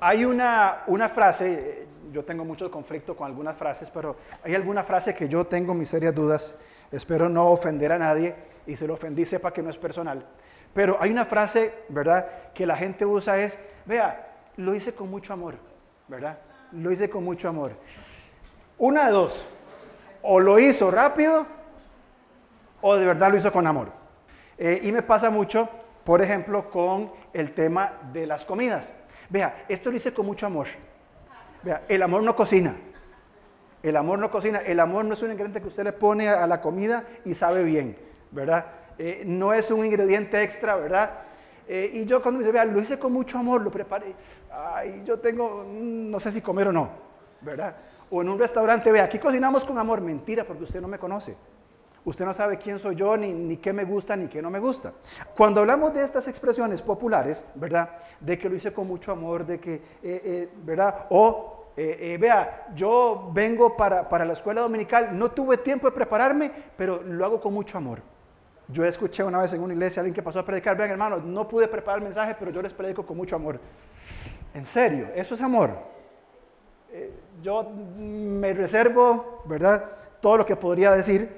Hay una, una frase, yo tengo mucho conflicto con algunas frases, pero hay alguna frase que yo tengo mis serias dudas. Espero no ofender a nadie y si lo ofendí sepa que no es personal. Pero hay una frase, ¿verdad?, que la gente usa es, vea, lo hice con mucho amor, ¿verdad? Lo hice con mucho amor. Una de dos, o lo hizo rápido o de verdad lo hizo con amor. Eh, y me pasa mucho, por ejemplo, con el tema de las comidas. Vea, esto lo hice con mucho amor. Vea, el amor no cocina. El amor no cocina. El amor no es un ingrediente que usted le pone a la comida y sabe bien, ¿verdad? Eh, no es un ingrediente extra, ¿verdad? Eh, y yo cuando me dice, vea, lo hice con mucho amor, lo preparé. Ay, yo tengo, mm, no sé si comer o no, ¿verdad? O en un restaurante, vea, aquí cocinamos con amor. Mentira, porque usted no me conoce. Usted no sabe quién soy yo, ni, ni, qué me gusta, ni qué no me gusta. Cuando hablamos de estas expresiones populares, ¿verdad? De que lo hice con mucho amor, de que, eh, ¿verdad? O eh, eh, vea, yo vengo para, para, la escuela dominical, no tuve tiempo de prepararme, pero lo hago con mucho amor. Yo escuché una vez en una iglesia a alguien que pasó a predicar, vean hermanos, no pude preparar el mensaje, pero yo les predico con mucho amor. En serio, eso es amor. Eh, yo me reservo, ¿verdad? Todo lo que podría decir.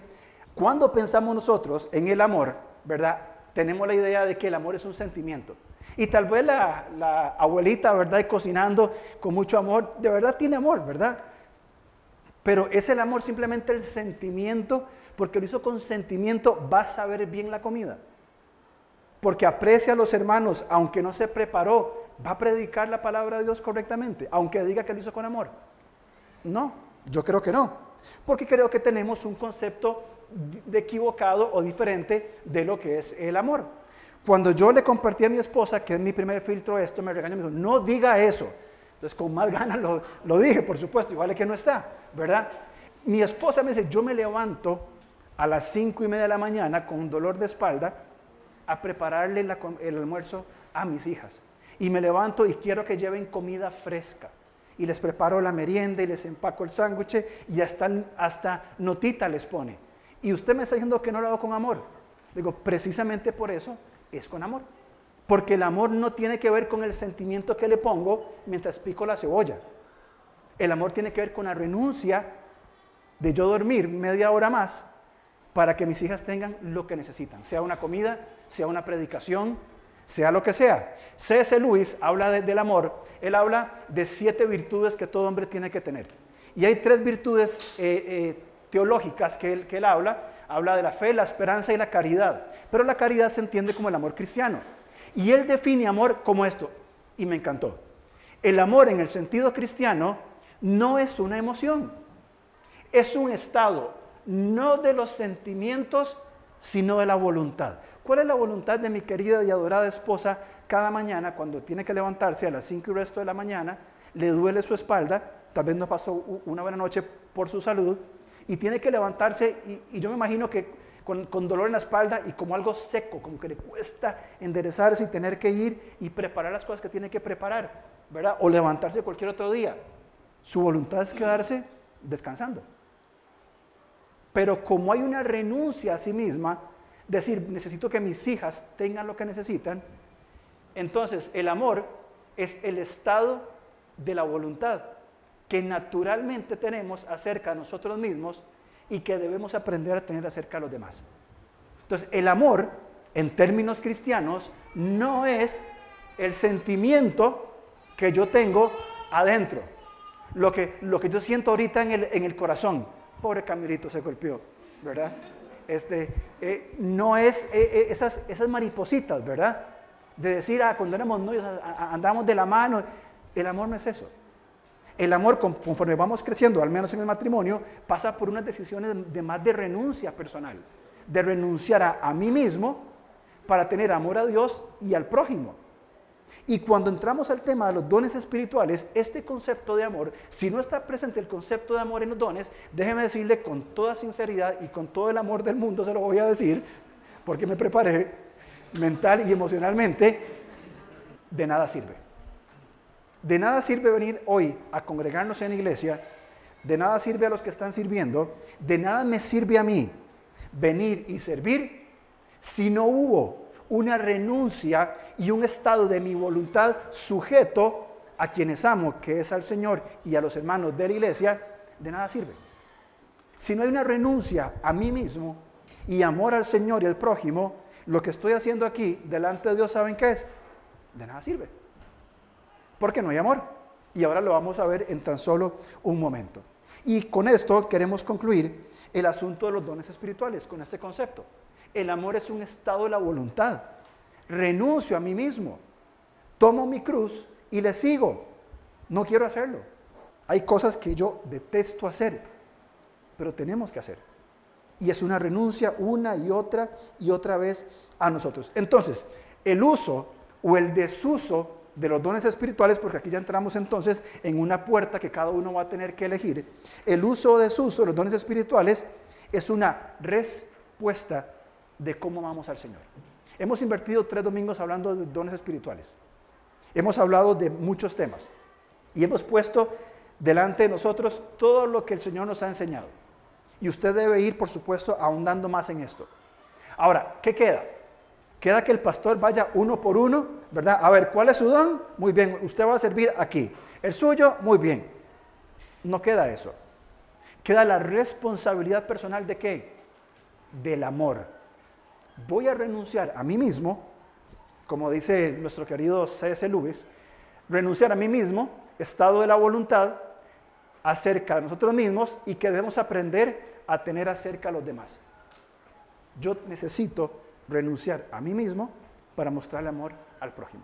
Cuando pensamos nosotros en el amor, ¿verdad? Tenemos la idea de que el amor es un sentimiento. Y tal vez la, abuelita, ¿verdad? cocinando con mucho amor, de verdad tiene amor, ¿verdad? Pero es el amor simplemente el sentimiento, porque lo hizo con sentimiento, va a saber bien la comida. Porque aprecia a los hermanos, aunque no se preparó, va a predicar la palabra de Dios correctamente, aunque diga que lo hizo con amor. No, yo creo que no. Porque creo que tenemos un concepto de equivocado o diferente de lo que es el amor. Cuando yo le compartí a mi esposa, que es mi primer filtro esto, me regañó me dijo, no diga eso. Entonces con más ganas lo, dije, por supuesto, igual es que no está, ¿verdad? Mi esposa me dice, yo me levanto a las cinco y media de la mañana con dolor de espalda a prepararle el almuerzo a mis hijas. Y me levanto y quiero que lleven comida fresca. Y les preparo la merienda y les empaco el sándwich y hasta, hasta notita les pone. Y usted me está diciendo que no lo hago con amor. Digo, precisamente por eso es con amor. Porque el amor no tiene que ver con el sentimiento que le pongo mientras pico la cebolla. El amor tiene que ver con la renuncia de yo dormir media hora más para que mis hijas tengan lo que necesitan, sea una comida, sea una predicación, sea lo que sea. C.S. Lewis habla del amor, él habla de siete virtudes que todo hombre tiene que tener. Y hay tres virtudes eh, eh, teológicas que él, que habla, habla de la fe, la esperanza y la caridad. Pero la caridad se entiende como el amor cristiano. Y él define amor como esto, y me encantó. El amor en el sentido cristiano no es una emoción, es un estado, no de los sentimientos, sino de la voluntad. ¿Cuál es la voluntad de mi querida y adorada esposa cada mañana cuando tiene que levantarse a las 5 y resto de la mañana? Le duele su espalda, tal vez no pasó una buena noche por su salud, y tiene que levantarse y, yo me imagino que con, dolor en la espalda y como algo seco, como que le cuesta enderezarse y tener que ir y preparar las cosas que tiene que preparar, ¿verdad? O levantarse cualquier otro día. Su voluntad es quedarse descansando. Pero como hay una renuncia a sí misma, decir, necesito que mis hijas tengan lo que necesitan, entonces el amor es el estado de la voluntad que naturalmente tenemos acerca de nosotros mismos y que debemos aprender a tener acerca de los demás. Entonces, el amor, en términos cristianos, no es el sentimiento que yo tengo adentro, lo que, lo que yo siento ahorita en el, en el corazón. Pobre Camilito se golpeó, ¿verdad? Este, eh, no es eh, eh, esas, esas maripositas, ¿verdad? De decir, ah, cuando éramos novios andamos de la mano. El amor no es eso. El amor, conforme vamos creciendo, al menos en el matrimonio, pasa por unas decisiones de más de renuncia personal, de renunciar a, mí mismo para tener amor a Dios y al prójimo. Y cuando entramos al tema de los dones espirituales, este concepto de amor, si no está presente el concepto de amor en los dones, déjeme decirle con toda sinceridad y con todo el amor del mundo, se lo voy a decir, porque me preparé mental y emocionalmente, de nada sirve. De nada sirve venir hoy a congregarnos en iglesia, de nada sirve a los que están sirviendo, de nada me sirve a mí venir y servir si no hubo una renuncia y un estado de mi voluntad sujeto a quienes amo, que es al Señor y a los hermanos de la iglesia, de nada sirve. Si no hay una renuncia a mí mismo y amor al Señor y al prójimo, lo que estoy haciendo aquí delante de Dios, ¿saben qué es? De nada sirve. Porque no hay amor. Y ahora lo vamos a ver en tan solo un momento. Y con esto queremos concluir el asunto de los dones espirituales, con este concepto. El amor es un estado de la voluntad. Renuncio a mí mismo. Tomo mi cruz y le sigo. No quiero hacerlo. Hay cosas que yo detesto hacer, pero tenemos que hacer. Y es una renuncia una y otra y otra vez a nosotros. Entonces, el uso o el desuso de los dones espirituales, porque aquí ya entramos entonces en una puerta que cada uno va a tener que elegir, el uso o desuso de los dones espirituales es una respuesta de cómo vamos al Señor. Hemos invertido tres domingos hablando de dones espirituales. Hemos hablado de muchos temas y hemos puesto delante de nosotros todo lo que el Señor nos ha enseñado. Y usted debe ir, por supuesto, ahondando más en esto. Ahora, ¿qué queda? Queda que el pastor vaya uno por uno, ¿verdad? A ver, ¿cuál es su don? Muy bien, usted va a servir aquí. El suyo, muy bien. No queda eso. Queda la responsabilidad personal de qué? Del amor. Voy a renunciar a mí mismo, como dice nuestro querido C.S. Lewis, renunciar a mí mismo, estado de la voluntad, acerca de nosotros mismos y que debemos aprender a tener acerca a los demás. Yo necesito renunciar a mí mismo para mostrarle amor al prójimo.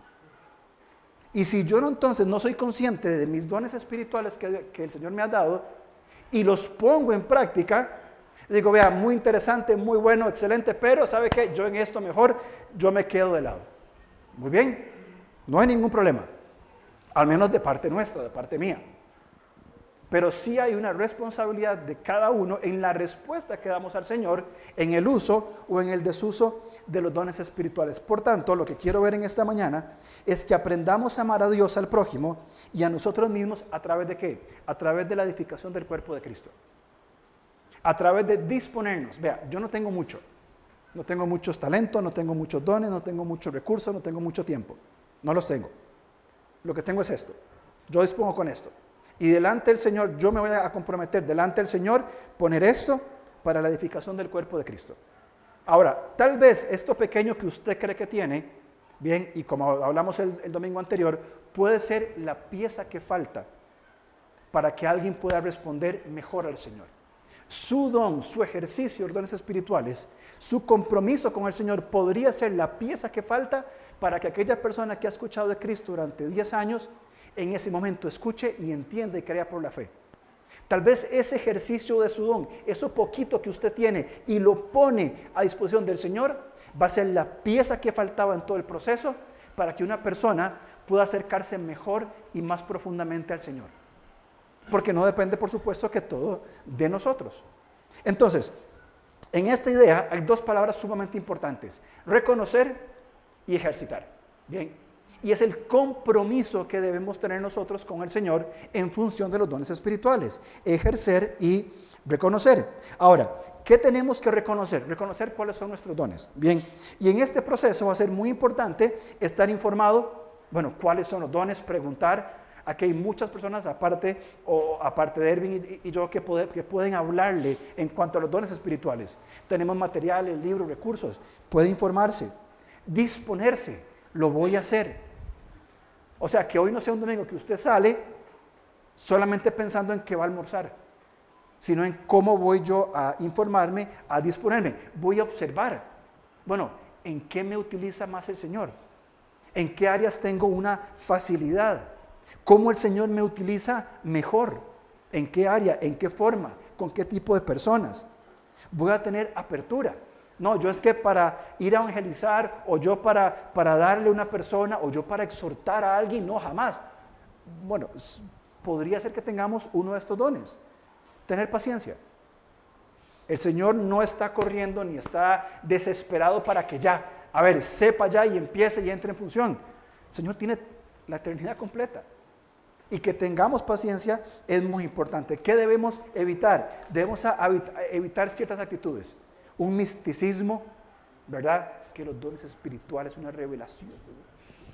Y si yo entonces no soy consciente de mis dones espirituales que, que el Señor me ha dado y los pongo en práctica, digo, vea, muy interesante, muy bueno, excelente, pero ¿sabe qué? Yo en esto mejor, yo me quedo de lado. Muy bien, no hay ningún problema, al menos de parte nuestra, de parte mía. Pero sí hay una responsabilidad de cada uno en la respuesta que damos al Señor en el uso o en el desuso de los dones espirituales. Por tanto, lo que quiero ver en esta mañana es que aprendamos a amar a Dios, al prójimo y a nosotros mismos a través de qué? A través de la edificación del cuerpo de Cristo. A través de disponernos. Vea, yo no tengo mucho. No tengo muchos talentos, no tengo muchos dones, no tengo muchos recursos, no tengo mucho tiempo. No los tengo. Lo que tengo es esto. Yo dispongo con esto. Y delante del Señor, yo me voy a comprometer delante del Señor poner esto para la edificación del cuerpo de Cristo. Ahora, tal vez esto pequeño que usted cree que tiene, bien, y como hablamos el, domingo anterior, puede ser la pieza que falta para que alguien pueda responder mejor al Señor. Su don, su ejercicio de dones espirituales, su compromiso con el Señor podría ser la pieza que falta para que aquella persona que ha escuchado de Cristo durante 10 años en ese momento escuche y entienda y crea por la fe. Tal vez ese ejercicio de su don, eso poquito que usted tiene y lo pone a disposición del Señor, va a ser la pieza que faltaba en todo el proceso para que una persona pueda acercarse mejor y más profundamente al Señor. Porque no depende, por supuesto, que todo de nosotros. Entonces, en esta idea hay dos palabras sumamente importantes, reconocer y ejercitar. Bien, y es el compromiso que debemos tener nosotros con el Señor en función de los dones espirituales, ejercer y reconocer. Ahora, ¿qué tenemos que reconocer? Reconocer cuáles son nuestros dones. Bien, y en este proceso va a ser muy importante estar informado, bueno, cuáles son los dones, preguntar. Aquí hay muchas personas aparte, o aparte de Erwin y, yo que, que pueden hablarle en cuanto a los dones espirituales. Tenemos materiales, libros, recursos. Puede informarse, disponerse. Lo voy a hacer o sea, que hoy no sea un domingo que usted sale solamente pensando en qué va a almorzar, sino en cómo voy yo a informarme, a disponerme. Voy a observar, bueno, ¿en qué me utiliza más el Señor? ¿En qué áreas tengo una facilidad? ¿Cómo el Señor me utiliza mejor? ¿En qué área? ¿En qué forma? ¿Con qué tipo de personas? Voy a tener apertura. No, yo es que para ir a evangelizar o yo para, para darle a una persona o yo para exhortar a alguien, no, jamás. Bueno, podría ser que tengamos uno de estos dones. Tener paciencia. El Señor no está corriendo ni está desesperado para que ya, a ver, sepa ya y empiece y entre en función. El Señor tiene la eternidad completa. Y que tengamos paciencia es muy importante. ¿Qué debemos evitar? Debemos evitar ciertas actitudes un misticismo, ¿verdad? Es que los dones espirituales, una revelación,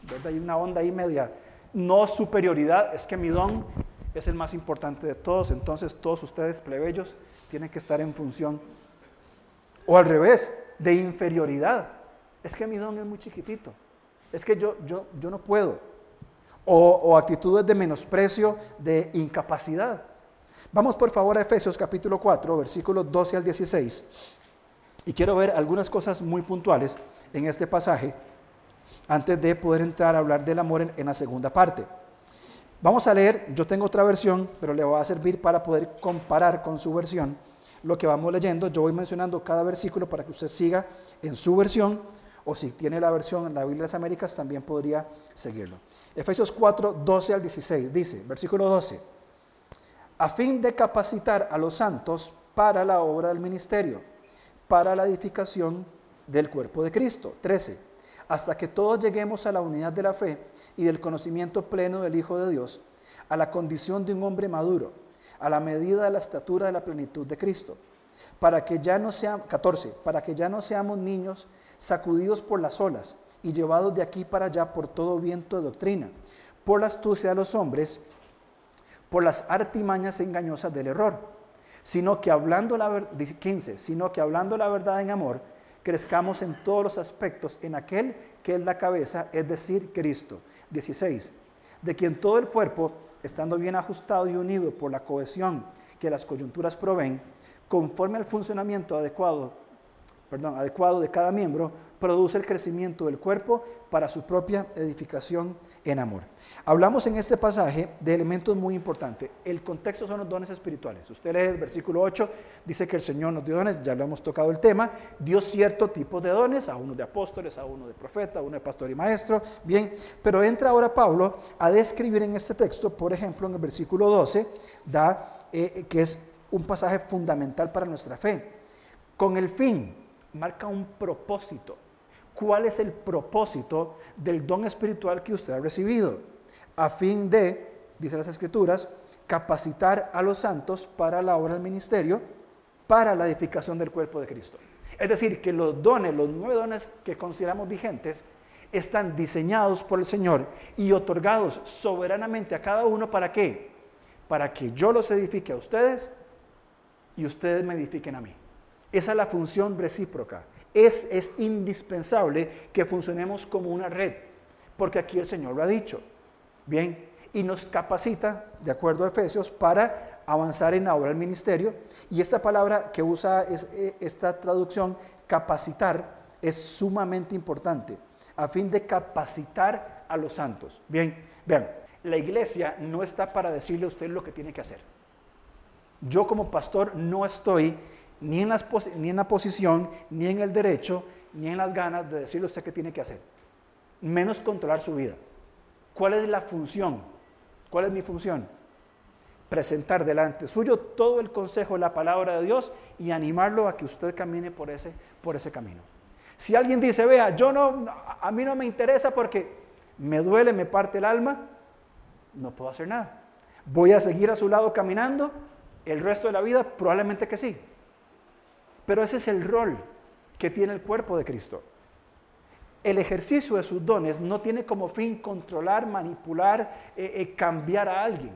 ¿verdad? Hay una onda ahí media, no superioridad, es que mi don es el más importante de todos, entonces todos ustedes plebeyos tienen que estar en función. O al revés, de inferioridad, es que mi don es muy chiquitito, es que yo, yo, yo no puedo. O, o actitudes de menosprecio, de incapacidad. Vamos por favor a Efesios capítulo 4, versículos 12 al 16. Y quiero ver algunas cosas muy puntuales en este pasaje antes de poder entrar a hablar del amor en, la segunda parte. Vamos a leer, yo tengo otra versión, pero le va a servir para poder comparar con su versión lo que vamos leyendo. Yo voy mencionando cada versículo para que usted siga en su versión, o si tiene la versión en la Biblia de las Américas, también podría seguirlo. Efesios 4, 12 al 16, dice, versículo 12, a fin de capacitar a los santos para la obra del ministerio, para la edificación del cuerpo de Cristo. 13 hasta que todos lleguemos a la unidad de la fe y del conocimiento pleno del Hijo de Dios, a la condición de un hombre maduro, a la medida de la estatura de la plenitud de Cristo, para que ya no seamos, 14, para que ya no seamos niños sacudidos por las olas y llevados de aquí para allá por todo viento de doctrina, por la astucia de los hombres, por las artimañas engañosas del error, sino que hablando la verdad, 15, sino que hablando la verdad en amor, crezcamos en todos los aspectos en aquel que es la cabeza, es decir, Cristo. 16. De quien todo el cuerpo, estando bien ajustado y unido por la cohesión que las coyunturas proveen, conforme al funcionamiento adecuado, perdón, adecuado de cada miembro, produce el crecimiento del cuerpo para su propia edificación en amor. Hablamos en este pasaje de elementos muy importantes. El contexto son los dones espirituales. Usted lee el versículo 8, dice que el Señor nos dio dones, ya lo hemos tocado el tema, dio cierto tipo de dones, a uno de apóstoles, a uno de profeta, a uno de pastor y maestro, bien, pero entra ahora Pablo a describir en este texto, por ejemplo, en el versículo 12, da, eh, que es un pasaje fundamental para nuestra fe, con el fin, marca un propósito cuál es el propósito del don espiritual que usted ha recibido, a fin de, dice las escrituras, capacitar a los santos para la obra del ministerio, para la edificación del cuerpo de Cristo. Es decir, que los dones, los nueve dones que consideramos vigentes, están diseñados por el Señor y otorgados soberanamente a cada uno para qué? Para que yo los edifique a ustedes y ustedes me edifiquen a mí. Esa es la función recíproca es, indispensable que funcionemos como una red, porque aquí el Señor lo ha dicho. Bien, y nos capacita, de acuerdo a Efesios, para avanzar en la obra ministerio. Y esta palabra que usa eh, esta traducción, capacitar, es sumamente importante, a fin de capacitar a los santos. Bien, vean, la iglesia no está para decirle a usted lo que tiene que hacer. Yo como pastor no estoy ni en, ni en la posición, ni en el derecho, ni en las ganas de decirle a usted qué tiene que hacer. Menos controlar su vida. ¿Cuál es la función? ¿Cuál es mi función? Presentar delante suyo todo el consejo, la palabra de Dios y animarlo a que usted camine por ese, por ese camino. Si alguien dice, vea, yo no, a mí no me interesa porque me duele, me parte el alma, no puedo hacer nada. ¿Voy a seguir a su lado caminando el resto de la vida? Probablemente que sí. Pero ese es el rol que tiene el cuerpo de Cristo. El ejercicio de sus dones no tiene como fin controlar, manipular, eh, eh, cambiar a alguien.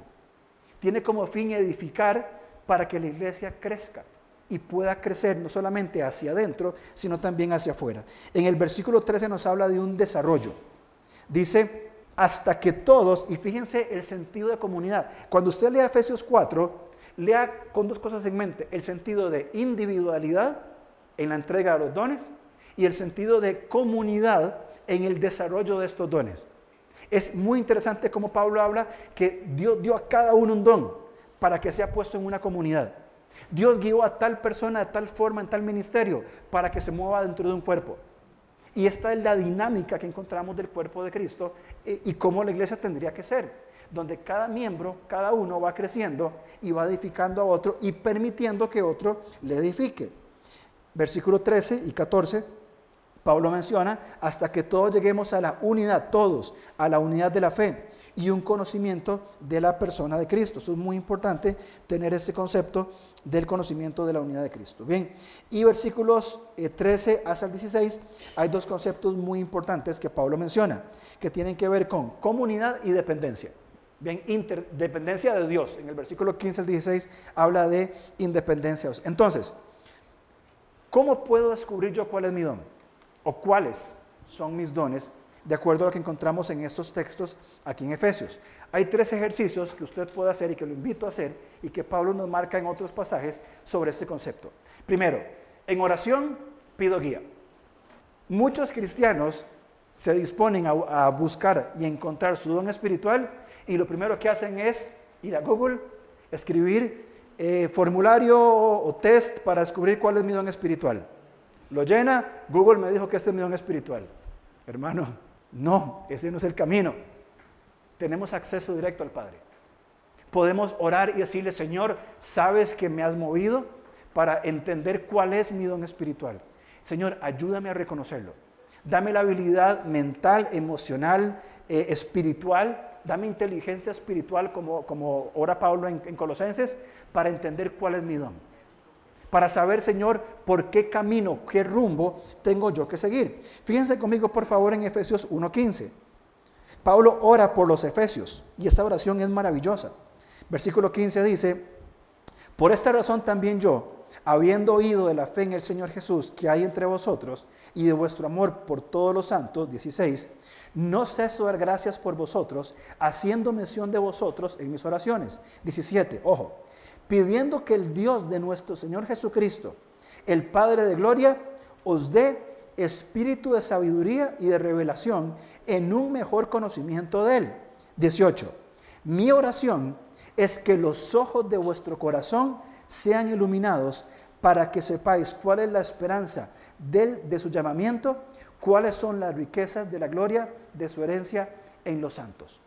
Tiene como fin edificar para que la iglesia crezca y pueda crecer no solamente hacia adentro, sino también hacia afuera. En el versículo 13 nos habla de un desarrollo. Dice, hasta que todos, y fíjense el sentido de comunidad. Cuando usted lea Efesios 4, lea con dos cosas en mente, el sentido de individualidad en la entrega de los dones y el sentido de comunidad en el desarrollo de estos dones. Es muy interesante como Pablo habla que Dios dio a cada uno un don para que sea puesto en una comunidad. Dios guió a tal persona de tal forma en tal ministerio para que se mueva dentro de un cuerpo. Y esta es la dinámica que encontramos del cuerpo de Cristo eh, y cómo la iglesia tendría que ser donde cada miembro, cada uno va creciendo y va edificando a otro y permitiendo que otro le edifique. Versículo 13 y 14, Pablo menciona, hasta que todos lleguemos a la unidad, todos, a la unidad de la fe y un conocimiento de la persona de Cristo. Eso es muy importante, tener ese concepto del conocimiento de la unidad de Cristo. Bien, y versículos 13 eh, hasta el 16, hay dos conceptos muy importantes que Pablo menciona, que tienen que ver con comunidad y dependencia. Bien, interdependencia de Dios. En el versículo 15 al 16 habla de independencia. Entonces, ¿cómo puedo descubrir yo cuál es mi don? ¿O cuáles son mis dones? De acuerdo a lo que encontramos en estos textos aquí en Efesios. Hay tres ejercicios que usted puede hacer y que lo invito a hacer y que Pablo nos marca en otros pasajes sobre este concepto. Primero, en oración pido guía. Muchos cristianos se disponen a, a buscar y encontrar su don espiritual y lo primero que hacen es ir a Google, escribir eh, formulario o, test para descubrir cuál es mi don espiritual. Lo llena, Google me dijo que este es mi don espiritual. Hermano, no, ese no es el camino. Tenemos acceso directo al Padre. Podemos orar y decirle, Señor, ¿sabes que me has movido para entender cuál es mi don espiritual? Señor, ayúdame a reconocerlo. Dame la habilidad mental, emocional, eh, espiritual dame inteligencia espiritual como, como ora Pablo en, Colosenses para entender cuál es mi don. Para saber, Señor, por qué camino, qué rumbo tengo yo que seguir. Fíjense conmigo, por favor, en Efesios 1.15. Pablo ora por los Efesios y esta oración es maravillosa. Versículo 15 dice, por esta razón también yo, habiendo oído de la fe en el Señor Jesús que hay entre vosotros y de vuestro amor por todos los santos, 16, no ceso dar gracias por vosotros, haciendo mención de vosotros en mis oraciones. 17, ojo, pidiendo que el Dios de nuestro Señor Jesucristo, el Padre de Gloria, os dé espíritu de sabiduría y de revelación en un mejor conocimiento de Él. 18. Mi oración es que los ojos de vuestro corazón sean iluminados para que sepáis cuál es la esperanza de su llamamiento cuáles son las riquezas de la gloria de su herencia en los santos.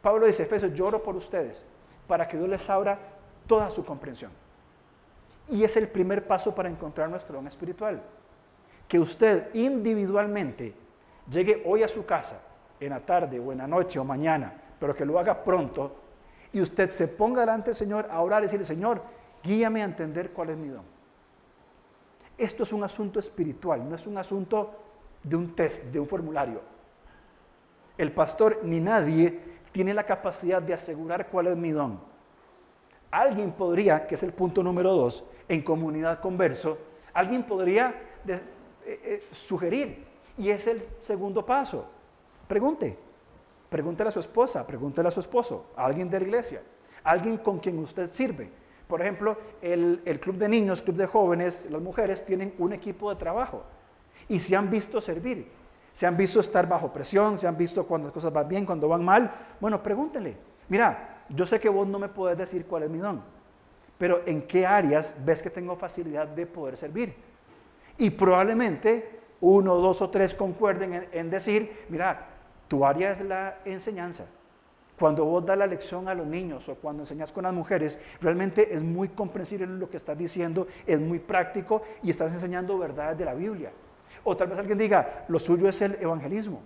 Pablo dice, Efesios, lloro por ustedes para que Dios les abra toda su comprensión. Y es el primer paso para encontrar nuestro don espiritual. Que usted individualmente llegue hoy a su casa, en la tarde o en la noche o mañana, pero que lo haga pronto, y usted se ponga delante del Señor a orar y decirle, Señor, guíame a entender cuál es mi don. Esto es un asunto espiritual, no es un asunto de un test, de un formulario. El pastor ni nadie tiene la capacidad de asegurar cuál es mi don. Alguien podría, que es el punto número dos, en comunidad converso, alguien podría eh, eh, sugerir, y es el segundo paso. Pregunte, pregúntele a su esposa, pregúntele a su esposo, a alguien de la iglesia, alguien con quien usted sirve. Por ejemplo, el, club de niños, club de jóvenes, las mujeres tienen un equipo de trabajo y se han visto servir, se han visto estar bajo presión, se han visto cuando las cosas van bien, cuando van mal. Bueno, pregúntele, mira, yo sé que vos no me puedes decir cuál es mi don, pero ¿en qué áreas ves que tengo facilidad de poder servir? Y probablemente uno, dos o tres concuerden en decir, mira, tu área es la enseñanza cuando vos das la lección a los niños o cuando enseñas con las mujeres, realmente es muy comprensible lo que estás diciendo, es muy práctico y estás enseñando verdades de la Biblia. O tal vez alguien diga, lo suyo es el evangelismo.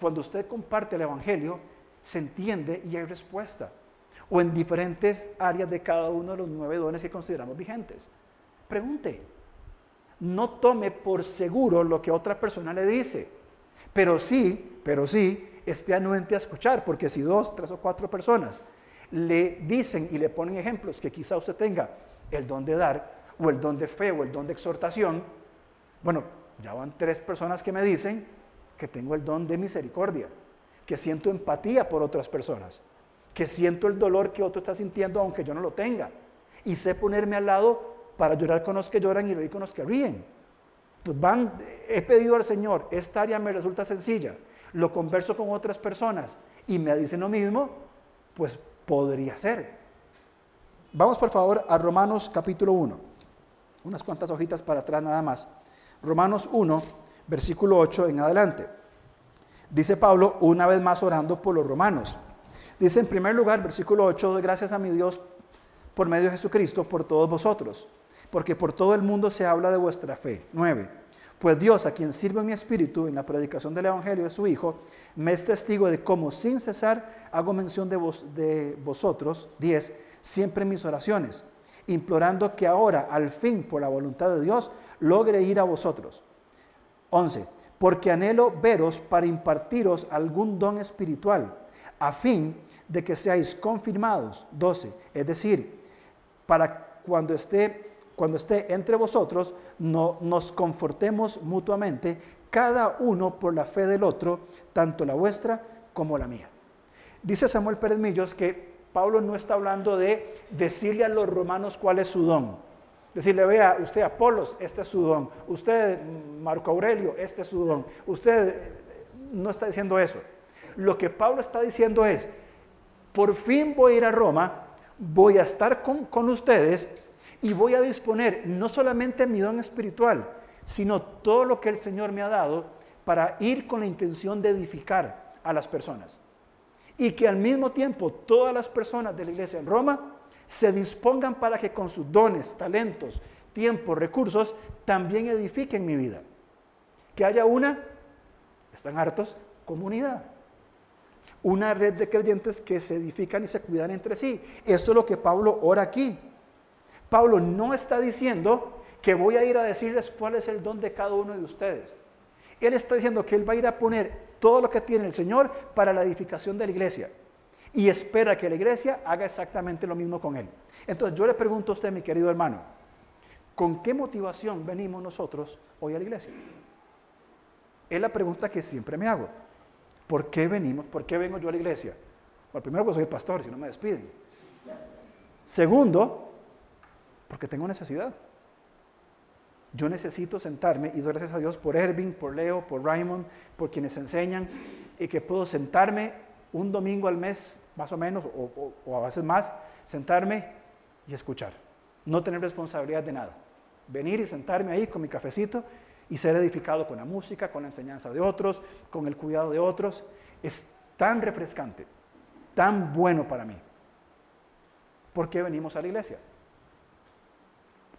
Cuando usted comparte el evangelio, se entiende y hay respuesta. O en diferentes áreas de cada uno de los nueve dones que consideramos vigentes. Pregunte. No tome por seguro lo que otra persona le dice. Pero sí, pero sí, esté anuente a escuchar, porque si dos, tres o cuatro personas le dicen y le ponen ejemplos que quizá usted tenga el don de dar, o el don de fe, o el don de exhortación, bueno, ya van tres personas que me dicen que tengo el don de misericordia, que siento empatía por otras personas, que siento el dolor que otro está sintiendo aunque yo no lo tenga, y sé ponerme al lado para llorar con los que lloran y reír con los que ríen. Entonces van, he pedido al Señor, esta área me resulta sencilla, lo converso con otras personas y me dicen lo mismo, pues podría ser. Vamos por favor a Romanos capítulo 1. Unas cuantas hojitas para atrás nada más. Romanos 1, versículo 8 en adelante. Dice Pablo una vez más orando por los romanos. Dice en primer lugar, versículo 8, doy gracias a mi Dios por medio de Jesucristo por todos vosotros, porque por todo el mundo se habla de vuestra fe. 9. Pues Dios, a quien sirve mi espíritu en la predicación del Evangelio de su Hijo, me es testigo de cómo sin cesar hago mención de, vos, de vosotros, 10, siempre en mis oraciones, implorando que ahora, al fin, por la voluntad de Dios, logre ir a vosotros. 11. Porque anhelo veros para impartiros algún don espiritual, a fin de que seáis confirmados. 12. Es decir, para cuando esté cuando esté entre vosotros, no, nos confortemos mutuamente, cada uno por la fe del otro, tanto la vuestra como la mía. Dice Samuel Pérez Millos que Pablo no está hablando de decirle a los romanos cuál es su don. Decirle, vea, usted Apolos, este es su don. Usted Marco Aurelio, este es su don. Usted no está diciendo eso. Lo que Pablo está diciendo es, por fin voy a ir a Roma, voy a estar con, con ustedes y voy a disponer no solamente mi don espiritual, sino todo lo que el Señor me ha dado para ir con la intención de edificar a las personas. Y que al mismo tiempo todas las personas de la iglesia en Roma se dispongan para que con sus dones, talentos, tiempo, recursos, también edifiquen mi vida. Que haya una, están hartos, comunidad. Una red de creyentes que se edifican y se cuidan entre sí. Esto es lo que Pablo ora aquí. Pablo no está diciendo que voy a ir a decirles cuál es el don de cada uno de ustedes. Él está diciendo que él va a ir a poner todo lo que tiene el Señor para la edificación de la iglesia. Y espera que la iglesia haga exactamente lo mismo con él. Entonces yo le pregunto a usted, mi querido hermano, ¿con qué motivación venimos nosotros hoy a la iglesia? Es la pregunta que siempre me hago. ¿Por qué venimos? ¿Por qué vengo yo a la iglesia? Bueno, primero, porque soy pastor, si no me despiden. Segundo, porque tengo necesidad. Yo necesito sentarme y doy gracias a Dios por Ervin, por Leo, por Raymond, por quienes enseñan y que puedo sentarme un domingo al mes, más o menos, o, a veces más, sentarme y escuchar. No tener responsabilidad de nada. Venir y sentarme ahí con mi cafecito y ser edificado con la música, con la enseñanza de otros, con el cuidado de otros. Es tan refrescante, tan bueno para mí. ¿Por qué venimos a la iglesia?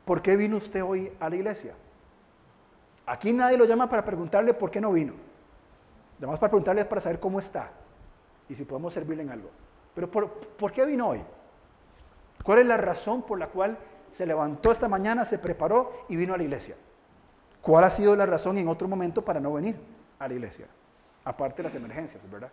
¿por qué vino usted hoy a la iglesia? Aquí nadie lo llama para preguntarle por qué no vino. Llamamos para preguntarle para saber cómo está y si podemos servirle en algo. Pero ¿por, ¿por qué vino hoy? ¿Cuál es la razón por la cual se levantó esta mañana, se preparó y vino a la iglesia? ¿Cuál ha sido la razón en otro momento para no venir a la iglesia? Aparte de las emergencias, ¿verdad?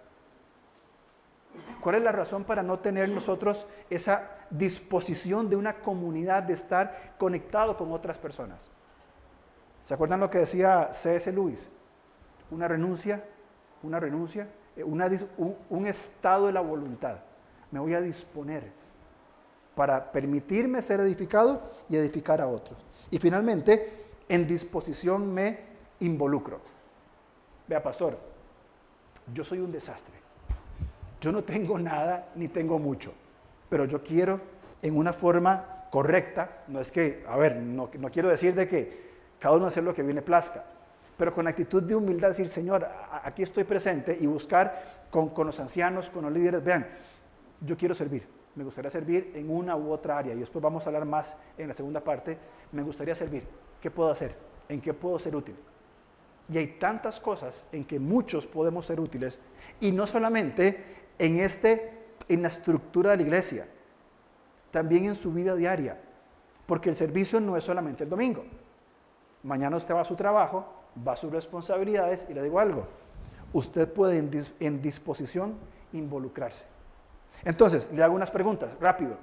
¿Cuál es la razón para no tener nosotros esa disposición de una comunidad de estar conectado con otras personas? ¿Se acuerdan lo que decía C.S. Lewis? Una renuncia, una renuncia, eh, un, estado de la voluntad. Me voy a disponer para permitirme ser edificado y edificar a otros. Y finalmente, en disposición me involucro. Vea, pastor, yo soy un desastre. Yo no tengo nada ni tengo mucho, pero yo quiero en una forma correcta, no es que, a ver, no, quiero decir de que cada uno hace lo que viene plazca, pero con actitud de humildad decir, Señor, aquí estoy presente y buscar con, con los ancianos, con los líderes, vean, yo quiero servir, me gustaría servir en una u otra área y después vamos a hablar más en la segunda parte, me gustaría servir, ¿qué puedo hacer? ¿En qué puedo ser útil? Y hay tantas cosas en que muchos podemos ser útiles y no solamente en, este, en la estructura de la iglesia, también en su vida diaria, porque el servicio no es solamente el domingo. Mañana usted va a su trabajo, va a sus responsabilidades y le digo algo, usted puede en, disposición involucrarse. Entonces, le hago unas preguntas, rápido.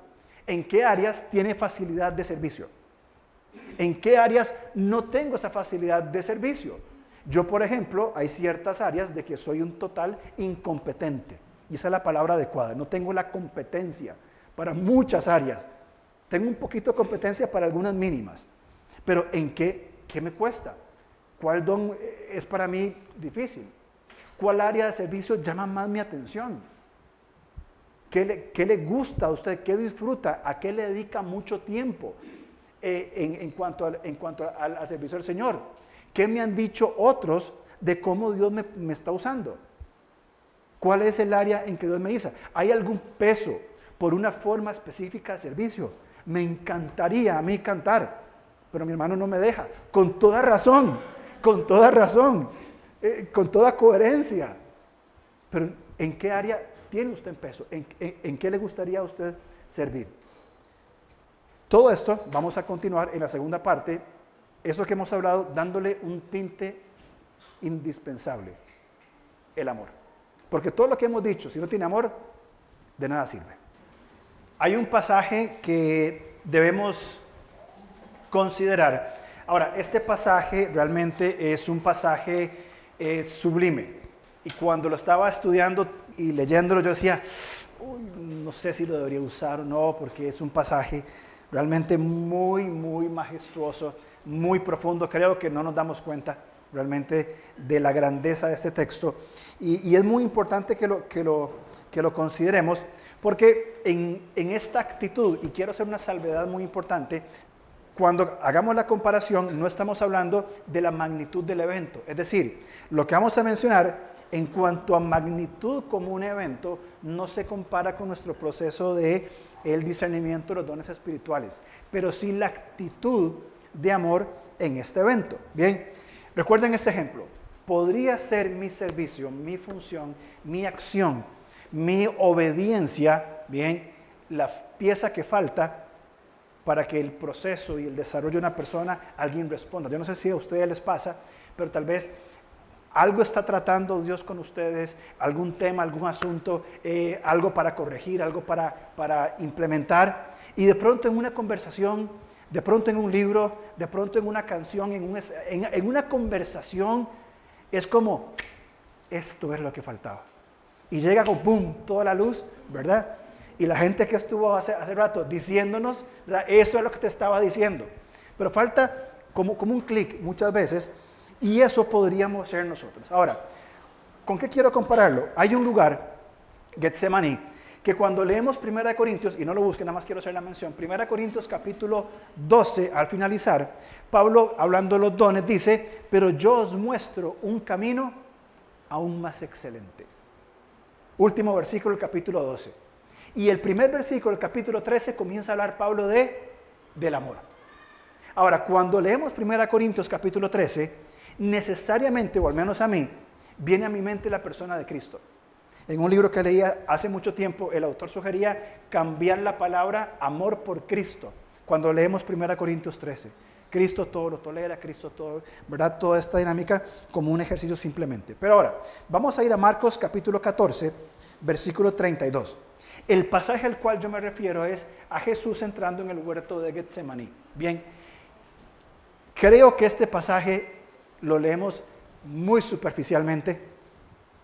¿En qué áreas tiene facilidad de servicio? ¿En qué áreas no tengo esa facilidad de servicio? Yo, por ejemplo, hay ciertas áreas de que soy un total incompetente. Y esa es la palabra adecuada. No tengo la competencia para muchas áreas. Tengo un poquito de competencia para algunas mínimas. Pero ¿en qué, qué me cuesta? ¿Cuál don es para mí difícil? ¿Cuál área de servicio llama más mi atención? ¿Qué le, qué le gusta a usted? ¿Qué disfruta? ¿A qué le dedica mucho tiempo eh, en, cuanto, al, en cuanto al, servicio del Señor? ¿Qué me han dicho otros de cómo Dios me, me está usando? ¿Cuál es el área en que Dios me dice? ¿Hay algún peso por una forma específica de servicio? Me encantaría a mí cantar, pero mi hermano no me deja. Con toda razón, con toda razón, eh, con toda coherencia. Pero ¿en qué área tiene usted en peso? ¿En, qué le gustaría a usted servir? Todo esto vamos a continuar en la segunda parte, eso que hemos hablado, dándole un tinte indispensable, el amor. Porque todo lo que hemos dicho, si no tiene amor, de nada sirve. Hay un pasaje que debemos considerar. Ahora, este pasaje realmente es un pasaje eh, sublime. Y cuando lo estaba estudiando y leyéndolo, yo decía, no sé si lo debería usar o no, porque es un pasaje realmente muy, muy majestuoso, muy profundo. Creo que no nos damos cuenta realmente de la grandeza de este texto. Y, es muy importante que lo, que lo, que lo consideremos, porque en, en esta actitud, y quiero hacer una salvedad muy importante, cuando hagamos la comparación, no estamos hablando de la magnitud del evento. Es decir, lo que vamos a mencionar en cuanto a magnitud como un evento, no se compara con nuestro proceso de el discernimiento de los dones espirituales, pero sí la actitud de amor en este evento. Bien, recuerden este ejemplo. Podría ser mi servicio, mi función, mi acción, mi obediencia, bien, la pieza que falta para que el proceso y el desarrollo de una persona alguien responda. Yo no sé si a ustedes les pasa, pero tal vez algo está tratando Dios con ustedes, algún tema, algún asunto, eh, algo para corregir, algo para, para implementar, y de pronto en una conversación, de pronto en un libro, de pronto en una canción, en, una conversación, es como, esto es lo que faltaba. Y llega con, ¡boom!, toda la luz, ¿verdad? Y la gente que estuvo hace, hace rato diciéndonos, eso es lo que te estaba diciendo. Pero falta como, como un clic muchas veces y eso podríamos ser nosotros. Ahora, ¿con qué quiero compararlo? Hay un lugar, Getsemaní, que cuando leemos 1 Corintios, y no lo busquen, nada más quiero hacer la mención, 1 Corintios capítulo 12, al finalizar, Pablo, hablando de los dones, dice, pero yo os muestro un camino aún más excelente. Último versículo capítulo 12. Y el primer versículo del capítulo 13 comienza a hablar Pablo de, del amor. Ahora, cuando leemos 1 Corintios capítulo 13, necesariamente, o al menos a mí, viene a mi mente la persona de Cristo. En un libro que leía hace mucho tiempo, el autor sugería cambiar la palabra amor por Cristo cuando leemos 1 Corintios 13. Cristo todo lo tolera, Cristo todo, ¿verdad? Toda esta dinámica como un ejercicio simplemente. Pero ahora, vamos a ir a Marcos capítulo 14, versículo 32. El pasaje al cual yo me refiero es a Jesús entrando en el huerto de Getsemaní. Bien, creo que este pasaje lo leemos muy superficialmente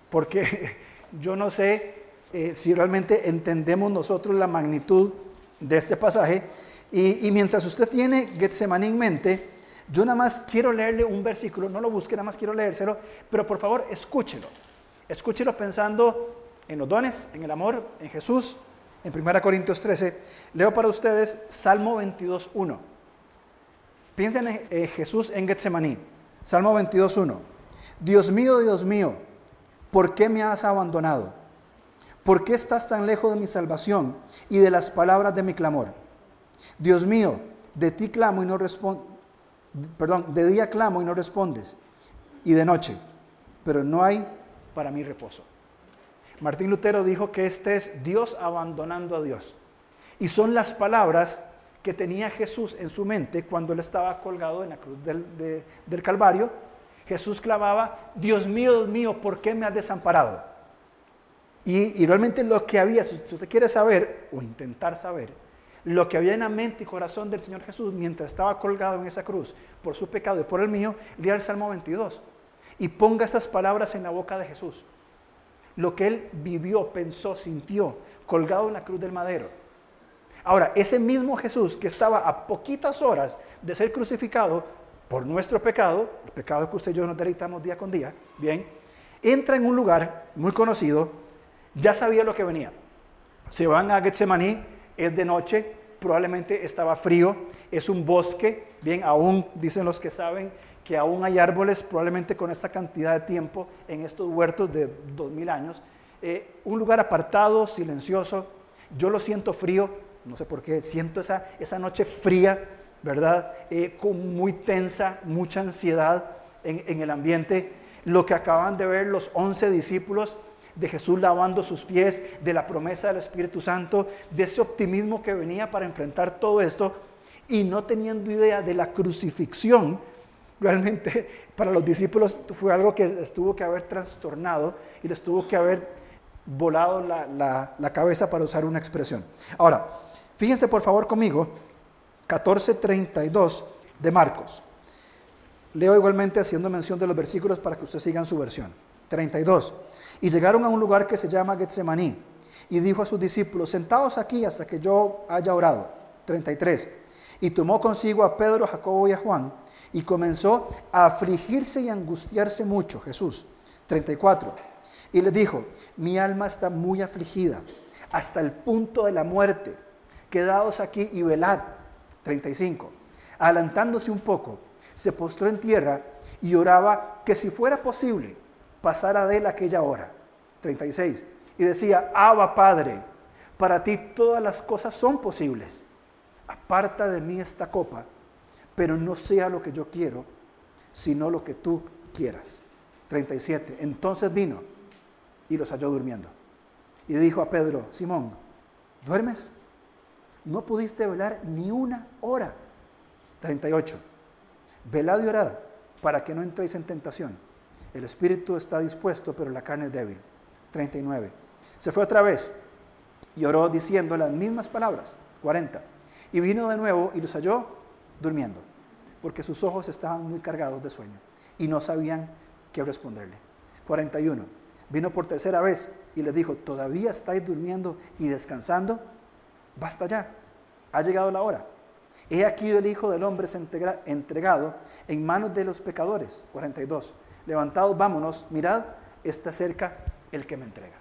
porque yo no sé eh, si realmente entendemos nosotros la magnitud de este pasaje. Y, y, mientras usted tiene Getsemaní en mente, yo nada más quiero leerle un versículo, no lo busque, nada más quiero leérselo, pero por favor escúchelo. Escúchelo pensando en los dones, en el amor, en Jesús, en 1 Corintios 13, leo para ustedes Salmo 22.1. Piensen en Jesús en Getsemaní. Salmo 22.1. Dios mío, Dios mío, ¿por qué me has abandonado? ¿Por qué estás tan lejos de mi salvación y de las palabras de mi clamor? Dios mío, de ti clamo y no. Perdón, de día clamo y no respondes, y de noche, pero no hay para mí reposo. Martín Lutero dijo que este es Dios abandonando a Dios. Y son las palabras que tenía Jesús en su mente cuando él estaba colgado en la cruz del, Calvario. Jesús clamaba, Dios mío, Dios mío, ¿por qué me has desamparado? Y, realmente lo que había, si usted quiere saber o intentar saber, lo que había en la mente y corazón del Señor Jesús mientras estaba colgado en esa cruz por su pecado y por el mío, lea el Salmo 22 y ponga esas palabras en la boca de Jesús lo que él vivió, pensó, sintió, colgado en la cruz del madero. Ahora, ese mismo Jesús que estaba a poquitas horas de ser crucificado por nuestro pecado, el pecado que usted y yo nos deleitamos día con día, bien, entra en un lugar muy conocido, ya sabía lo que venía. Se van a Getsemaní, es de noche, probablemente estaba frío, es un bosque, bien, aún dicen los que saben que aún hay árboles probablemente con esta cantidad de tiempo en estos huertos de dos mil años. Eh, un lugar apartado, silencioso. Yo lo siento frío, no sé por qué, siento esa, esa noche fría, ¿verdad? Eh, con muy tensa, mucha ansiedad, en, en el ambiente, lo que acaban de ver los once discípulos de Jesús lavando sus pies, de la promesa del Espíritu Santo, de ese optimismo que venía para enfrentar todo esto y no teniendo idea de la crucifixión, realmente para los discípulos fue algo que les tuvo que haber trastornado y les tuvo que haber volado la, la cabeza para usar una expresión. Ahora, fíjense por favor conmigo, 14.32 de Marcos. Leo igualmente haciendo mención de los versículos para que ustedes sigan su versión. 32. Y llegaron a un lugar que se llama Getsemaní. Y dijo a sus discípulos, sentados aquí hasta que yo haya orado. 33. Y tomó consigo a Pedro, Jacobo y a Juan. Y comenzó a afligirse y angustiarse mucho, Jesús. 34. Y le dijo, mi alma está muy afligida hasta el punto de la muerte. Quedaos aquí y velad. 35. Adelantándose un poco, se postró en tierra y oraba que si fuera posible pasara de él aquella hora. 36. Y decía, Abba Padre, para ti todas las cosas son posibles. Aparta de mí esta copa, pero no sea lo que yo quiero, sino lo que tú quieras. 37. Entonces vino y los halló durmiendo. Y dijo a Pedro, Simón, ¿duermes? No pudiste velar ni una hora. 38. Velad y orad para que no entréis en tentación. El espíritu está dispuesto, pero la carne es débil. 39. Se fue otra vez y oró diciendo las mismas palabras. 40. Y vino de nuevo y los halló durmiendo, porque sus ojos estaban muy cargados de sueño y no sabían qué responderle. 41. Vino por tercera vez y les dijo, ¿todavía estáis durmiendo y descansando? Basta ya, ha llegado la hora. He aquí el Hijo del Hombre es entregado en manos de los pecadores. 42 levantados, vámonos, mirad, está cerca el que me entrega.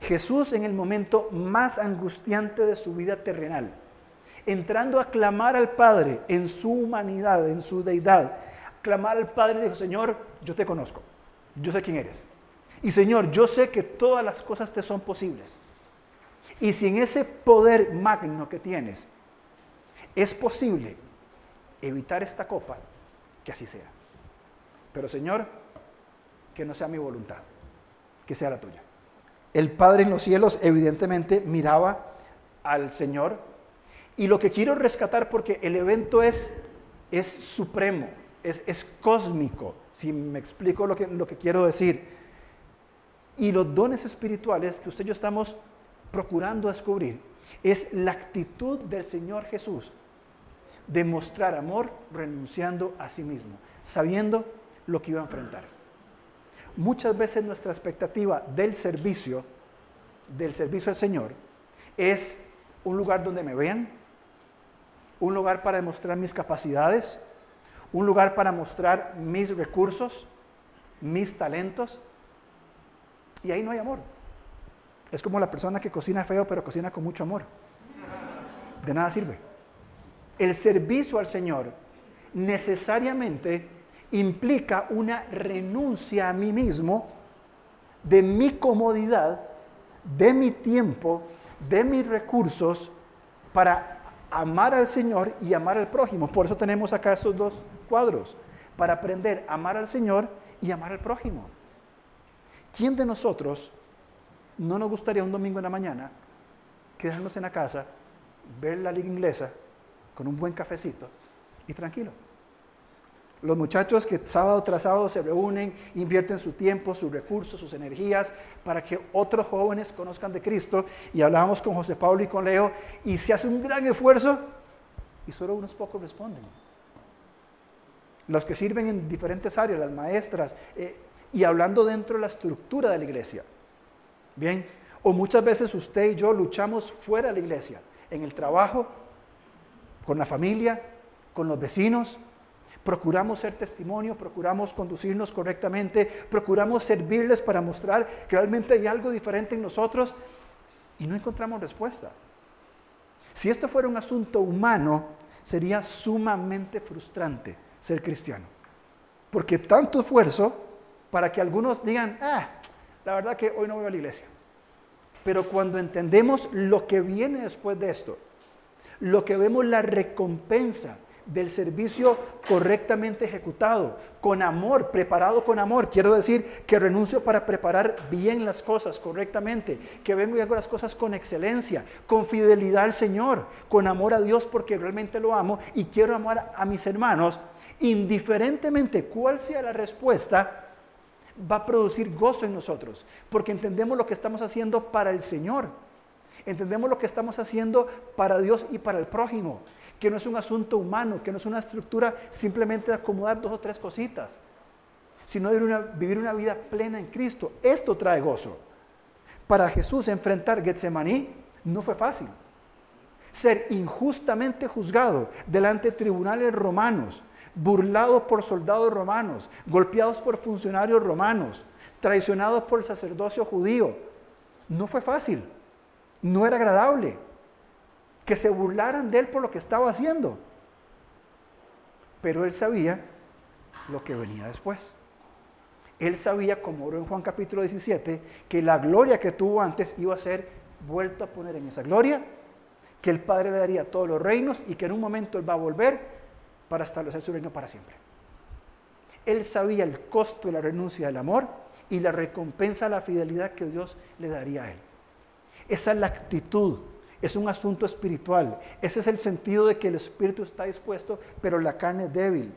Jesús en el momento más angustiante de su vida terrenal, entrando a clamar al Padre en su humanidad, en su deidad, clamar al Padre dijo, Señor, yo te conozco, yo sé quién eres. Y Señor, yo sé que todas las cosas te son posibles. Y si en ese poder magno que tienes es posible evitar esta copa, que así sea. Pero Señor, que no sea mi voluntad, que sea la tuya. El Padre en los cielos evidentemente miraba al Señor y lo que quiero rescatar porque el evento es, es supremo, es, es cósmico, si me explico lo que, lo que quiero decir. Y los dones espirituales que usted y yo estamos procurando descubrir es la actitud del Señor Jesús de mostrar amor renunciando a sí mismo, sabiendo lo que iba a enfrentar. Muchas veces nuestra expectativa del servicio, del servicio al Señor, es un lugar donde me vean, un lugar para demostrar mis capacidades, un lugar para mostrar mis recursos, mis talentos, y ahí no hay amor. Es como la persona que cocina feo pero cocina con mucho amor. De nada sirve. El servicio al Señor necesariamente implica una renuncia a mí mismo de mi comodidad, de mi tiempo, de mis recursos para amar al Señor y amar al prójimo. Por eso tenemos acá estos dos cuadros, para aprender a amar al Señor y amar al prójimo. ¿Quién de nosotros no nos gustaría un domingo en la mañana quedarnos en la casa, ver la liga inglesa con un buen cafecito y tranquilo? Los muchachos que sábado tras sábado se reúnen, invierten su tiempo, sus recursos, sus energías para que otros jóvenes conozcan de Cristo. Y hablábamos con José Pablo y con Leo y se hace un gran esfuerzo y solo unos pocos responden. Los que sirven en diferentes áreas, las maestras, eh, y hablando dentro de la estructura de la iglesia. Bien, o muchas veces usted y yo luchamos fuera de la iglesia, en el trabajo, con la familia, con los vecinos, Procuramos ser testimonio, procuramos conducirnos correctamente, procuramos servirles para mostrar que realmente hay algo diferente en nosotros y no encontramos respuesta. Si esto fuera un asunto humano, sería sumamente frustrante ser cristiano. Porque tanto esfuerzo para que algunos digan, ah, la verdad que hoy no voy a la iglesia. Pero cuando entendemos lo que viene después de esto, lo que vemos la recompensa del servicio correctamente ejecutado, con amor, preparado con amor. Quiero decir que renuncio para preparar bien las cosas correctamente, que vengo y hago las cosas con excelencia, con fidelidad al Señor, con amor a Dios porque realmente lo amo y quiero amar a mis hermanos, indiferentemente cuál sea la respuesta, va a producir gozo en nosotros, porque entendemos lo que estamos haciendo para el Señor. Entendemos lo que estamos haciendo para Dios y para el prójimo, que no es un asunto humano, que no es una estructura simplemente de acomodar dos o tres cositas, sino de vivir una vida plena en Cristo. Esto trae gozo. Para Jesús enfrentar Getsemaní no fue fácil. Ser injustamente juzgado delante de tribunales romanos, burlado por soldados romanos, golpeados por funcionarios romanos, traicionados por el sacerdocio judío, no fue fácil no era agradable que se burlaran de él por lo que estaba haciendo. Pero él sabía lo que venía después. Él sabía, como oró en Juan capítulo 17, que la gloria que tuvo antes iba a ser vuelto a poner en esa gloria, que el Padre le daría todos los reinos y que en un momento él va a volver para establecer su reino para siempre. Él sabía el costo de la renuncia del amor y la recompensa a la fidelidad que Dios le daría a él. Esa es la actitud, es un asunto espiritual. Ese es el sentido de que el espíritu está dispuesto, pero la carne es débil.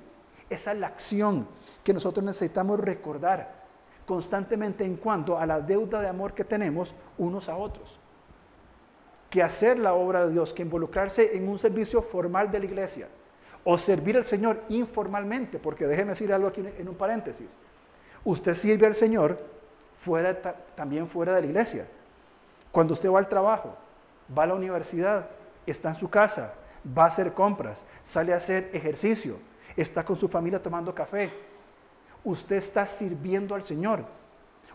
Esa es la acción que nosotros necesitamos recordar constantemente en cuanto a la deuda de amor que tenemos unos a otros. Que hacer la obra de Dios, que involucrarse en un servicio formal de la iglesia o servir al Señor informalmente, porque déjeme decir algo aquí en un paréntesis. Usted sirve al Señor fuera, también fuera de la iglesia. Cuando usted va al trabajo, va a la universidad, está en su casa, va a hacer compras, sale a hacer ejercicio, está con su familia tomando café, usted está sirviendo al Señor.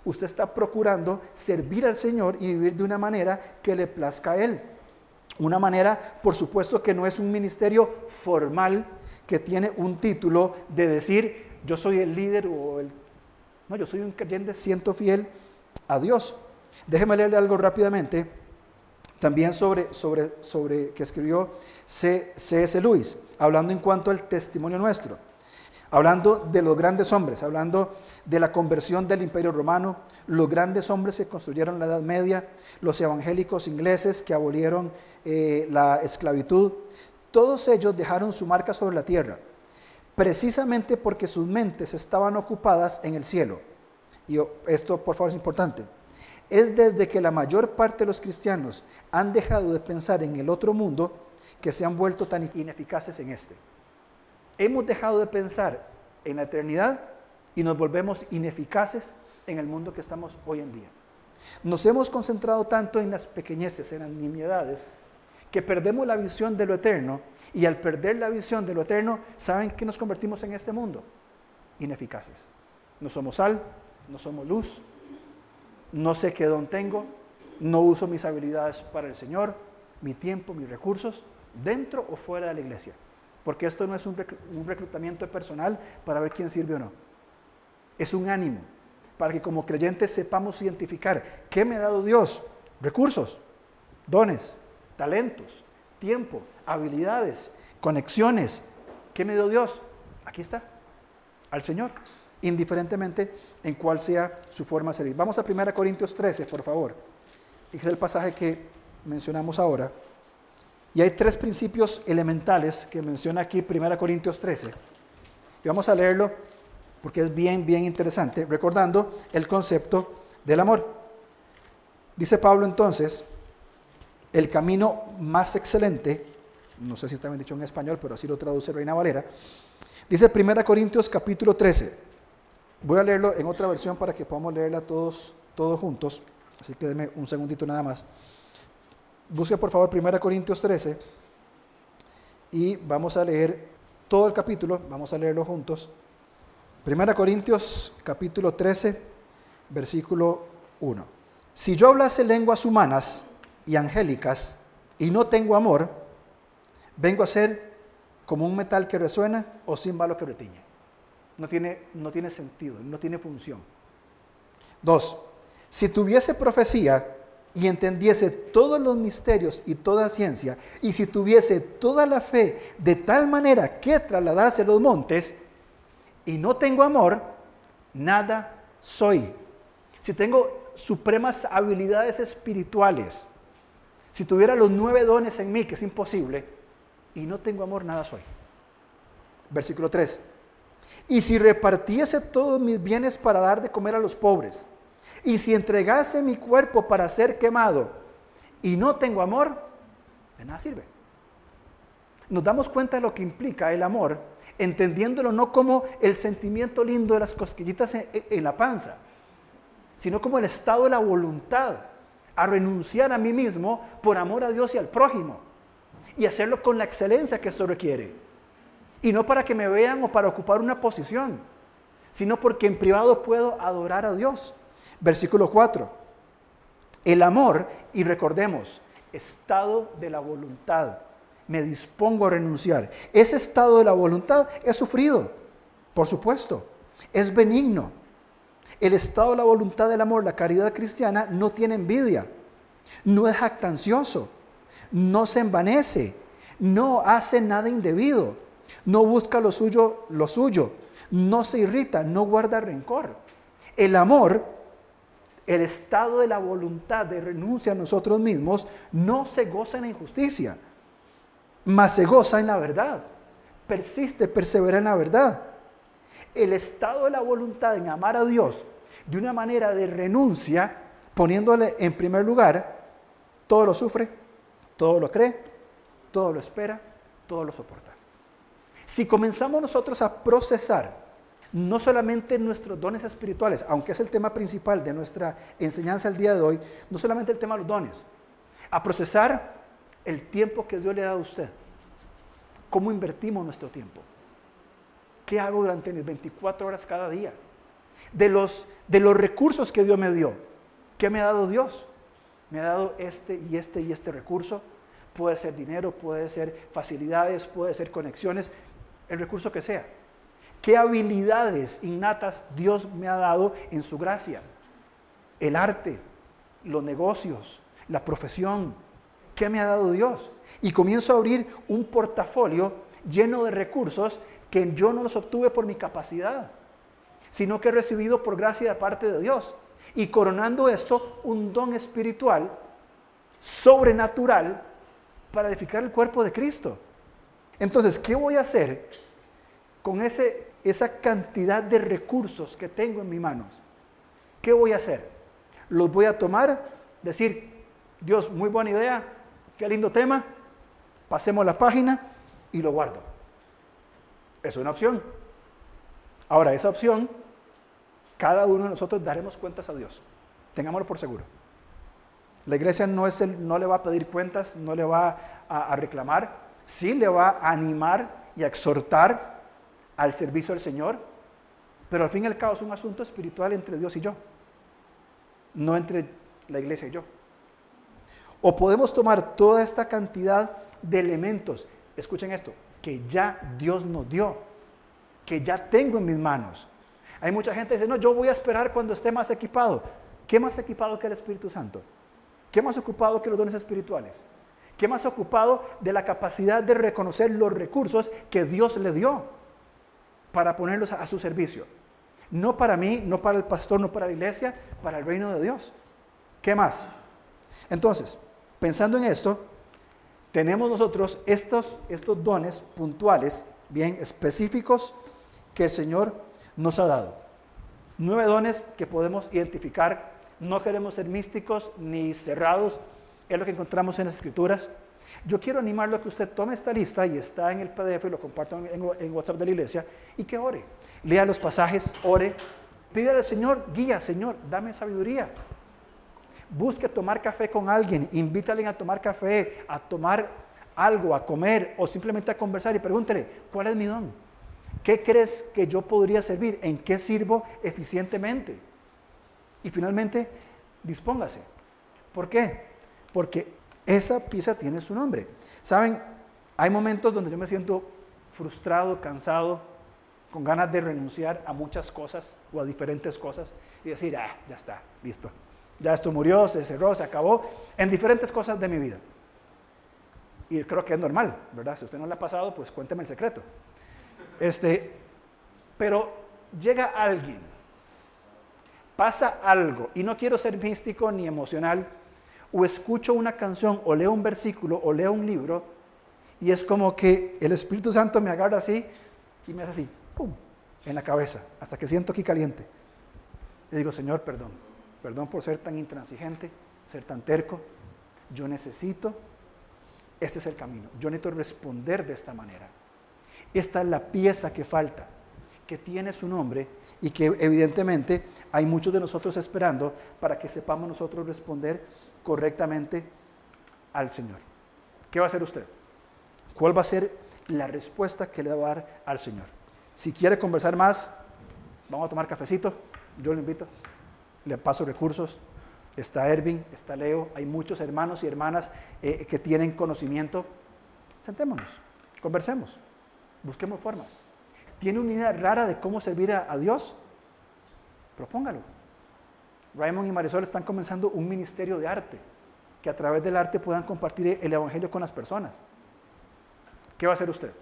Usted está procurando servir al Señor y vivir de una manera que le plazca a Él. Una manera, por supuesto, que no es un ministerio formal que tiene un título de decir, yo soy el líder o el... No, yo soy un creyente, siento fiel a Dios. Déjeme leerle algo rápidamente, también sobre, sobre, sobre que escribió C.S. Lewis, hablando en cuanto al testimonio nuestro, hablando de los grandes hombres, hablando de la conversión del imperio romano, los grandes hombres que construyeron la Edad Media, los evangélicos ingleses que abolieron eh, la esclavitud, todos ellos dejaron su marca sobre la tierra, precisamente porque sus mentes estaban ocupadas en el cielo. Y esto, por favor, es importante es desde que la mayor parte de los cristianos han dejado de pensar en el otro mundo que se han vuelto tan ineficaces en este. Hemos dejado de pensar en la eternidad y nos volvemos ineficaces en el mundo que estamos hoy en día. Nos hemos concentrado tanto en las pequeñeces, en las nimiedades, que perdemos la visión de lo eterno y al perder la visión de lo eterno, ¿saben que nos convertimos en este mundo? Ineficaces. No somos sal, no somos luz, no sé qué don tengo, no uso mis habilidades para el Señor, mi tiempo, mis recursos, dentro o fuera de la iglesia. Porque esto no es un reclutamiento personal para ver quién sirve o no. Es un ánimo para que como creyentes sepamos identificar qué me ha dado Dios. Recursos, dones, talentos, tiempo, habilidades, conexiones. ¿Qué me dio Dios? Aquí está, al Señor indiferentemente en cuál sea su forma de servir. Vamos a 1 Corintios 13, por favor. es el pasaje que mencionamos ahora. Y hay tres principios elementales que menciona aquí 1 Corintios 13. Y vamos a leerlo porque es bien, bien interesante, recordando el concepto del amor. Dice Pablo entonces, el camino más excelente, no sé si está bien dicho en español, pero así lo traduce Reina Valera, dice 1 Corintios capítulo 13, Voy a leerlo en otra versión para que podamos leerla todos, todos juntos. Así que denme un segundito nada más. Busque por favor 1 Corintios 13 y vamos a leer todo el capítulo, vamos a leerlo juntos. 1 Corintios capítulo 13, versículo 1. Si yo hablase lenguas humanas y angélicas y no tengo amor, vengo a ser como un metal que resuena o címbalo que retiñe no tiene, no tiene sentido, no tiene función. Dos, si tuviese profecía y entendiese todos los misterios y toda ciencia, y si tuviese toda la fe de tal manera que trasladase los montes, y no tengo amor, nada soy. Si tengo supremas habilidades espirituales, si tuviera los nueve dones en mí, que es imposible, y no tengo amor, nada soy. Versículo 3. Y si repartiese todos mis bienes para dar de comer a los pobres, y si entregase mi cuerpo para ser quemado, y no tengo amor, de nada sirve. Nos damos cuenta de lo que implica el amor, entendiéndolo no como el sentimiento lindo de las cosquillitas en, la panza, sino como el estado de la voluntad a renunciar a mí mismo por amor a Dios y al prójimo, y hacerlo con la excelencia que eso requiere. Y no para que me vean o para ocupar una posición, sino porque en privado puedo adorar a Dios. Versículo 4. El amor, y recordemos, estado de la voluntad. Me dispongo a renunciar. Ese estado de la voluntad es sufrido, por supuesto. Es benigno. El estado de la voluntad del amor, la caridad cristiana, no tiene envidia. No es jactancioso. No se envanece. No hace nada indebido no busca lo suyo, lo suyo, no se irrita, no guarda rencor. El amor, el estado de la voluntad de renuncia a nosotros mismos, no se goza en la injusticia, mas se goza en la verdad. Persiste, persevera en la verdad. El estado de la voluntad en amar a Dios de una manera de renuncia, poniéndole en primer lugar, todo lo sufre, todo lo cree, todo lo espera, todo lo soporta. Si comenzamos nosotros a procesar no solamente nuestros dones espirituales, aunque es el tema principal de nuestra enseñanza el día de hoy, no solamente el tema de los dones, a procesar el tiempo que Dios le ha dado a usted. ¿Cómo invertimos nuestro tiempo? ¿Qué hago durante mis 24 horas cada día? De los, de los recursos que Dios me dio, ¿qué me ha dado Dios? Me ha dado este y este y este recurso. Puede ser dinero, puede ser facilidades, puede ser conexiones, el recurso que sea. ¿Qué habilidades innatas Dios me ha dado en su gracia? El arte, los negocios, la profesión. ¿Qué me ha dado Dios? Y comienzo a abrir un portafolio lleno de recursos que yo no los obtuve por mi capacidad, sino que he recibido por gracia de parte de Dios. Y coronando esto, un don espiritual sobrenatural para edificar el cuerpo de Cristo. Entonces, ¿qué voy a hacer con ese, esa cantidad de recursos que tengo en mis manos? ¿Qué voy a hacer? ¿Los voy a tomar? Decir, Dios, muy buena idea, qué lindo tema, pasemos la página y lo guardo. Es una opción. Ahora, esa opción, cada uno de nosotros daremos cuentas a Dios. Tengámoslo por seguro. La iglesia no, es el, no le va a pedir cuentas, no le va a, a reclamar, sí le va a animar y a exhortar al servicio del Señor, pero al fin y al cabo es un asunto espiritual entre Dios y yo, no entre la iglesia y yo. O podemos tomar toda esta cantidad de elementos, escuchen esto, que ya Dios nos dio, que ya tengo en mis manos. Hay mucha gente que dice, no, yo voy a esperar cuando esté más equipado. ¿Qué más equipado que el Espíritu Santo? ¿Qué más ocupado que los dones espirituales? ¿Qué más ocupado de la capacidad de reconocer los recursos que Dios le dio? Para ponerlos a, su servicio. No para mí, no para el pastor, no para la iglesia, para el reino de Dios. ¿Qué más? Entonces, pensando en esto, tenemos nosotros estos, estos dones puntuales, bien específicos, que el Señor nos ha dado. Nueve dones que podemos identificar. No queremos ser místicos ni cerrados. Es lo que encontramos en las Escrituras. Yo quiero animarlo a que usted tome esta lista y está en el PDF y lo comparta en, WhatsApp de la iglesia y que ore. Lea los pasajes, ore, pídale al Señor, guía, Señor, dame sabiduría. Busque tomar café con alguien, invítale a tomar café, a tomar algo, a comer o simplemente a conversar y pregúntele, ¿cuál es mi don? ¿Qué crees que yo podría servir? ¿En qué sirvo eficientemente? Y finalmente, dispóngase. ¿Por qué? Porque esa pieza tiene su nombre. Saben, hay momentos donde yo me siento frustrado, cansado, con ganas de renunciar a muchas cosas o a diferentes cosas y decir, ah, ya está, listo. Ya esto murió, se cerró, se acabó, en diferentes cosas de mi vida. Y creo que es normal, ¿verdad? Si usted no le ha pasado, pues cuénteme el secreto. Este, pero llega alguien, pasa algo, y no quiero ser místico ni emocional, o escucho una canción, o leo un versículo, o leo un libro, y es como que el Espíritu Santo me agarra así y me hace así, ¡pum!, en la cabeza, hasta que siento aquí caliente. Le digo, Señor, perdón, perdón por ser tan intransigente, ser tan terco. Yo necesito, este es el camino, yo necesito responder de esta manera. Esta es la pieza que falta, que tiene su nombre y que evidentemente hay muchos de nosotros esperando para que sepamos nosotros responder correctamente al Señor. ¿Qué va a hacer usted? ¿Cuál va a ser la respuesta que le va a dar al Señor? Si quiere conversar más, vamos a tomar cafecito, yo le invito, le paso recursos. Está Ervin, está Leo, hay muchos hermanos y hermanas eh, que tienen conocimiento. Sentémonos, conversemos, busquemos formas. ¿Tiene una idea rara de cómo servir a, a Dios? Propóngalo. Raymond y Marisol están comenzando un ministerio de arte, que a través del arte puedan compartir el Evangelio con las personas. ¿Qué va a hacer usted?